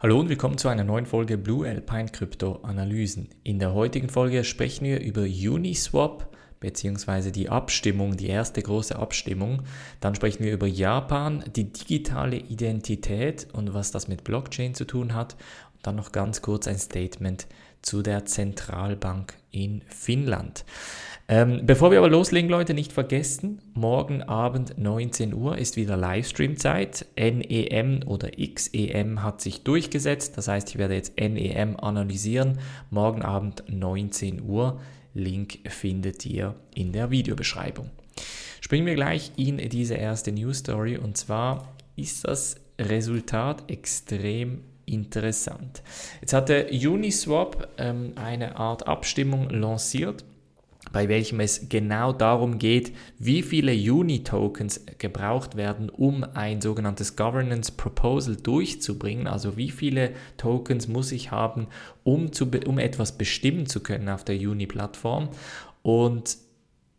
Hallo und willkommen zu einer neuen Folge Blue Alpine Krypto Analysen. In der heutigen Folge sprechen wir über Uniswap bzw. die Abstimmung, die erste große Abstimmung. Dann sprechen wir über Japan, die digitale Identität und was das mit Blockchain zu tun hat. Und dann noch ganz kurz ein Statement zu der Zentralbank in Finnland. Ähm, bevor wir aber loslegen, Leute, nicht vergessen, morgen Abend 19 Uhr ist wieder Livestream-Zeit. NEM oder XEM hat sich durchgesetzt. Das heißt, ich werde jetzt NEM analysieren. Morgen Abend 19 Uhr. Link findet ihr in der Videobeschreibung. Springen wir gleich in diese erste News Story und zwar ist das Resultat extrem interessant. Jetzt hatte Uniswap ähm, eine Art Abstimmung lanciert bei welchem es genau darum geht, wie viele Uni-Tokens gebraucht werden, um ein sogenanntes Governance Proposal durchzubringen. Also wie viele Tokens muss ich haben, um, zu, um etwas bestimmen zu können auf der Uni-Plattform. Und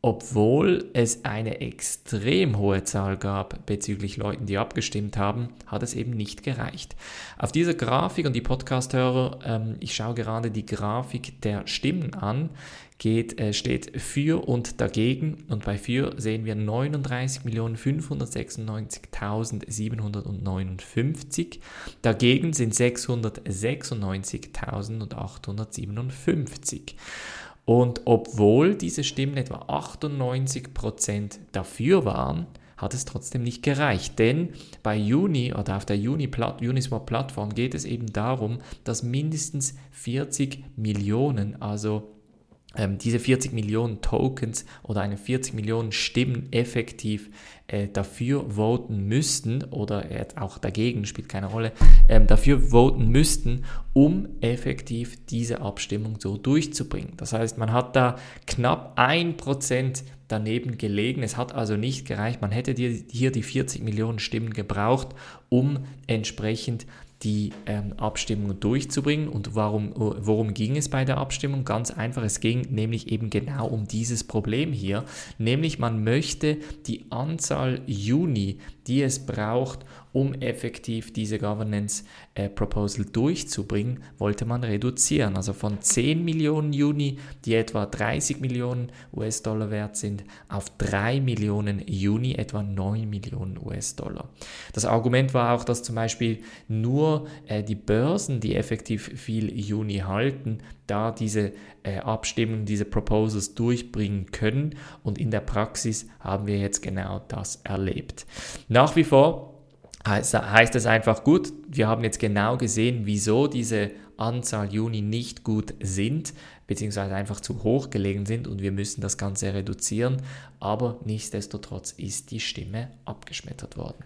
obwohl es eine extrem hohe Zahl gab bezüglich Leuten, die abgestimmt haben, hat es eben nicht gereicht. Auf dieser Grafik und die Podcast-Hörer, ähm, ich schaue gerade die Grafik der Stimmen an, geht, äh, steht für und dagegen und bei für sehen wir 39.596.759. Dagegen sind 696.857. Und obwohl diese Stimmen etwa 98% dafür waren, hat es trotzdem nicht gereicht. Denn bei Uni oder auf der Uniswap-Plattform geht es eben darum, dass mindestens 40 Millionen, also ähm, diese 40 Millionen Tokens oder eine 40 Millionen Stimmen effektiv äh, dafür voten müssten oder äh, auch dagegen, spielt keine Rolle, ähm, dafür voten müssten, um effektiv diese Abstimmung so durchzubringen. Das heißt, man hat da knapp ein Prozent daneben gelegen. Es hat also nicht gereicht. Man hätte hier die 40 Millionen Stimmen gebraucht, um entsprechend die ähm, Abstimmung durchzubringen. Und warum, worum ging es bei der Abstimmung? Ganz einfach, es ging nämlich eben genau um dieses Problem hier, nämlich man möchte die Anzahl Juni, die es braucht, um effektiv diese Governance äh, Proposal durchzubringen, wollte man reduzieren. Also von 10 Millionen Juni, die etwa 30 Millionen US-Dollar wert sind, auf 3 Millionen Juni, etwa 9 Millionen US-Dollar. Das Argument war auch, dass zum Beispiel nur äh, die Börsen, die effektiv viel Juni halten, da diese äh, Abstimmungen, diese Proposals durchbringen können. Und in der Praxis haben wir jetzt genau das erlebt. Nach wie vor heißt es einfach gut, wir haben jetzt genau gesehen, wieso diese Anzahl Juni nicht gut sind, beziehungsweise einfach zu hoch gelegen sind und wir müssen das Ganze reduzieren, aber nichtsdestotrotz ist die Stimme abgeschmettert worden.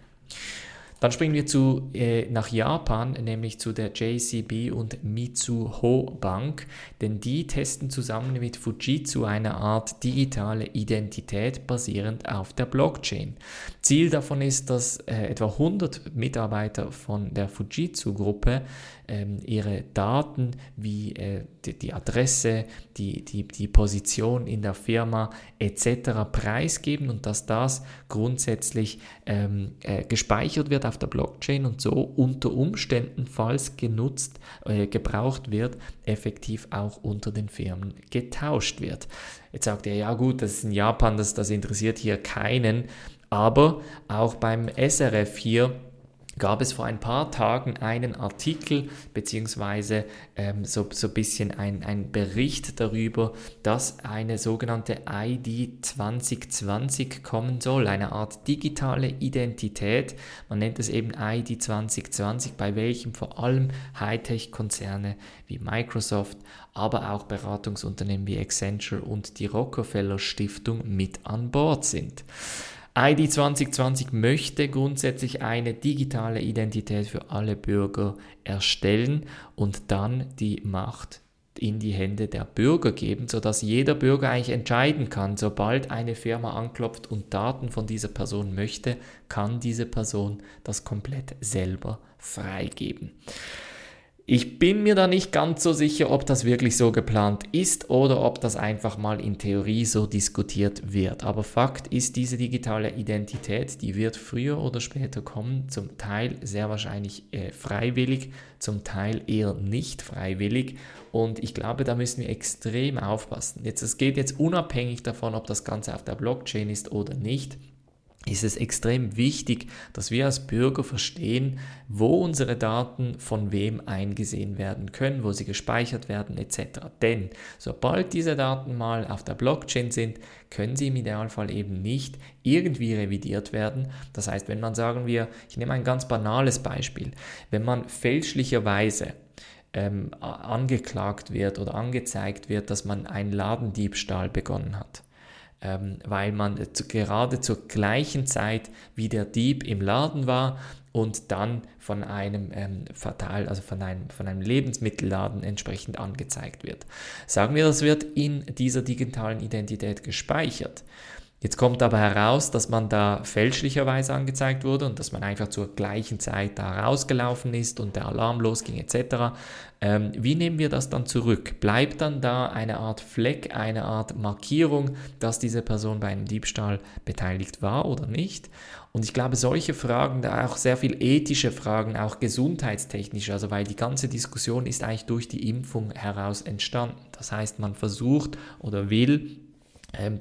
Dann springen wir zu, äh, nach Japan, nämlich zu der JCB und Mitsuho Bank, denn die testen zusammen mit Fujitsu eine Art digitale Identität basierend auf der Blockchain. Ziel davon ist, dass äh, etwa 100 Mitarbeiter von der Fujitsu-Gruppe ähm, ihre Daten wie äh, die, die, Adresse, die, die, die Position in der Firma etc. preisgeben und dass das grundsätzlich ähm, äh, gespeichert wird auf der Blockchain und so unter Umständen, falls genutzt, äh, gebraucht wird, effektiv auch unter den Firmen getauscht wird. Jetzt sagt er, ja gut, das ist in Japan, das, das interessiert hier keinen, aber auch beim SRF hier gab es vor ein paar Tagen einen Artikel beziehungsweise ähm, so, so ein bisschen ein, ein Bericht darüber, dass eine sogenannte ID 2020 kommen soll, eine Art digitale Identität. Man nennt es eben ID 2020, bei welchem vor allem Hightech-Konzerne wie Microsoft, aber auch Beratungsunternehmen wie Accenture und die Rockefeller Stiftung mit an Bord sind. ID 2020 möchte grundsätzlich eine digitale Identität für alle Bürger erstellen und dann die Macht in die Hände der Bürger geben, sodass jeder Bürger eigentlich entscheiden kann, sobald eine Firma anklopft und Daten von dieser Person möchte, kann diese Person das komplett selber freigeben. Ich bin mir da nicht ganz so sicher, ob das wirklich so geplant ist oder ob das einfach mal in Theorie so diskutiert wird. Aber Fakt ist, diese digitale Identität, die wird früher oder später kommen, zum Teil sehr wahrscheinlich äh, freiwillig, zum Teil eher nicht freiwillig. Und ich glaube, da müssen wir extrem aufpassen. Jetzt, es geht jetzt unabhängig davon, ob das Ganze auf der Blockchain ist oder nicht ist es extrem wichtig, dass wir als Bürger verstehen, wo unsere Daten von wem eingesehen werden können, wo sie gespeichert werden etc. Denn sobald diese Daten mal auf der Blockchain sind, können sie im Idealfall eben nicht irgendwie revidiert werden. Das heißt, wenn man sagen wir, ich nehme ein ganz banales Beispiel, wenn man fälschlicherweise ähm, angeklagt wird oder angezeigt wird, dass man einen Ladendiebstahl begonnen hat ähm, weil man zu, gerade zur gleichen Zeit wie der Dieb im Laden war und dann von einem ähm, Fatal, also von einem, von einem Lebensmittelladen entsprechend angezeigt wird. Sagen wir, das wird in dieser digitalen Identität gespeichert. Jetzt kommt aber heraus, dass man da fälschlicherweise angezeigt wurde und dass man einfach zur gleichen Zeit da rausgelaufen ist und der Alarm losging etc. Ähm, wie nehmen wir das dann zurück? Bleibt dann da eine Art Fleck, eine Art Markierung, dass diese Person bei einem Diebstahl beteiligt war oder nicht? Und ich glaube, solche Fragen, da auch sehr viel ethische Fragen, auch gesundheitstechnische, also weil die ganze Diskussion ist eigentlich durch die Impfung heraus entstanden. Das heißt, man versucht oder will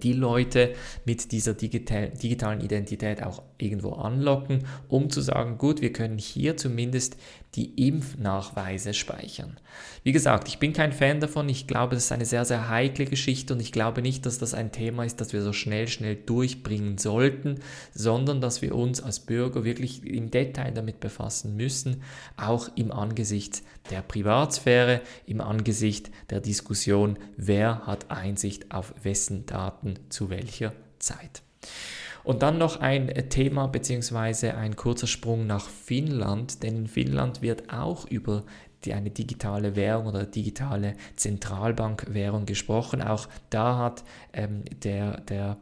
die Leute mit dieser digital, digitalen Identität auch irgendwo anlocken, um zu sagen, gut, wir können hier zumindest die Impfnachweise speichern. Wie gesagt, ich bin kein Fan davon. Ich glaube, das ist eine sehr, sehr heikle Geschichte und ich glaube nicht, dass das ein Thema ist, das wir so schnell, schnell durchbringen sollten, sondern dass wir uns als Bürger wirklich im Detail damit befassen müssen, auch im Angesicht der Privatsphäre, im Angesicht der Diskussion, wer hat Einsicht auf wessen Daten zu welcher Zeit. Und dann noch ein Thema bzw. ein kurzer Sprung nach Finnland, denn in Finnland wird auch über die, eine digitale Währung oder digitale Zentralbankwährung gesprochen. Auch da hat ähm, der, der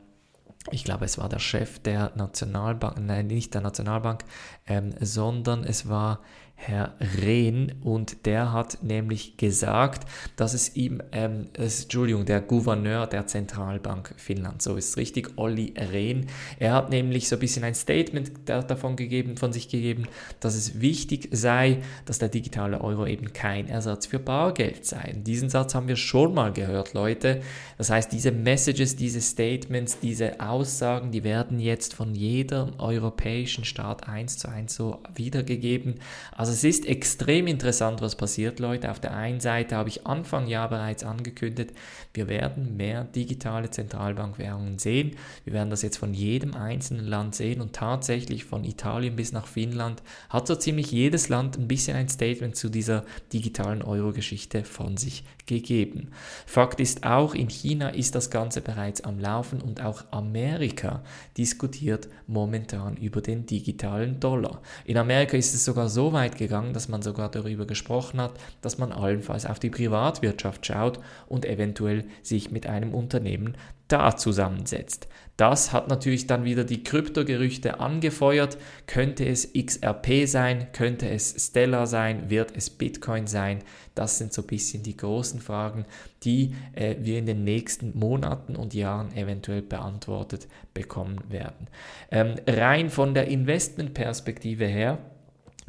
ich glaube, es war der Chef der Nationalbank, nein, nicht der Nationalbank, ähm, sondern es war Herr Rehn und der hat nämlich gesagt, dass es ihm, ähm, es, Entschuldigung, der Gouverneur der Zentralbank Finnland, so ist es richtig, Olli Rehn, er hat nämlich so ein bisschen ein Statement davon gegeben, von sich gegeben, dass es wichtig sei, dass der digitale Euro eben kein Ersatz für Bargeld sei. Diesen Satz haben wir schon mal gehört, Leute. Das heißt, diese Messages, diese Statements, diese Aussagen, die werden jetzt von jedem europäischen Staat eins zu eins so wiedergegeben. Also also es ist extrem interessant, was passiert, Leute. Auf der einen Seite habe ich Anfang Jahr bereits angekündigt, wir werden mehr digitale Zentralbankwährungen sehen. Wir werden das jetzt von jedem einzelnen Land sehen und tatsächlich von Italien bis nach Finnland hat so ziemlich jedes Land ein bisschen ein Statement zu dieser digitalen Euro-Geschichte von sich gegeben. Fakt ist auch, in China ist das Ganze bereits am Laufen und auch Amerika diskutiert momentan über den digitalen Dollar. In Amerika ist es sogar so weit gegangen, dass man sogar darüber gesprochen hat, dass man allenfalls auf die Privatwirtschaft schaut und eventuell sich mit einem Unternehmen da zusammensetzt. Das hat natürlich dann wieder die Kryptogerüchte angefeuert. Könnte es XRP sein? Könnte es Stellar sein? Wird es Bitcoin sein? Das sind so ein bisschen die großen Fragen, die äh, wir in den nächsten Monaten und Jahren eventuell beantwortet bekommen werden. Ähm, rein von der Investmentperspektive her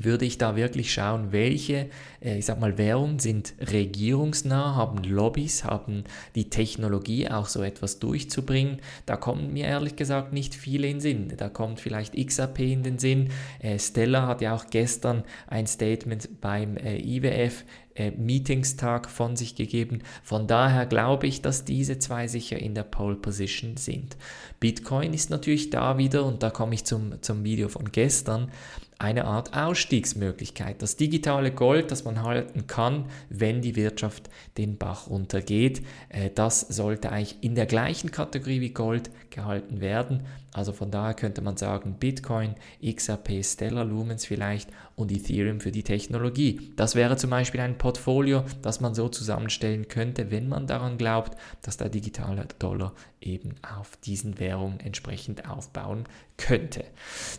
würde ich da wirklich schauen, welche, äh, ich sag mal, Währungen sind regierungsnah, haben Lobbys, haben die Technologie, auch so etwas durchzubringen. Da kommen mir ehrlich gesagt nicht viele in den Sinn. Da kommt vielleicht XAP in den Sinn. Äh, Stella hat ja auch gestern ein Statement beim äh, IWF Meetingstag von sich gegeben. Von daher glaube ich, dass diese zwei sicher in der Pole Position sind. Bitcoin ist natürlich da wieder, und da komme ich zum, zum Video von gestern, eine Art Ausstiegsmöglichkeit. Das digitale Gold, das man halten kann, wenn die Wirtschaft den Bach runtergeht, äh, das sollte eigentlich in der gleichen Kategorie wie Gold gehalten werden. Also von daher könnte man sagen, Bitcoin, XRP, Stellar Lumens vielleicht und Ethereum für die Technologie. Das wäre zum Beispiel ein Portfolio, das man so zusammenstellen könnte, wenn man daran glaubt, dass der digitale Dollar eben auf diesen Währungen entsprechend aufbauen könnte.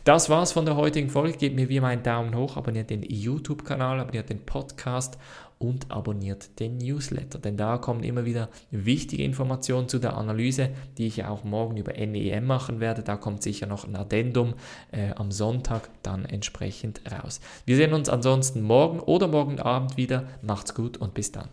Das war's von der heutigen Folge. Gebt mir wie immer einen Daumen hoch, abonniert den YouTube-Kanal, abonniert den Podcast und abonniert den Newsletter, denn da kommen immer wieder wichtige Informationen zu der Analyse, die ich ja auch morgen über NEM machen werde. Da kommt sicher noch ein Addendum äh, am Sonntag dann entsprechend raus. Wir sehen uns ansonsten morgen oder morgen Abend wieder. Macht's gut und bis dann.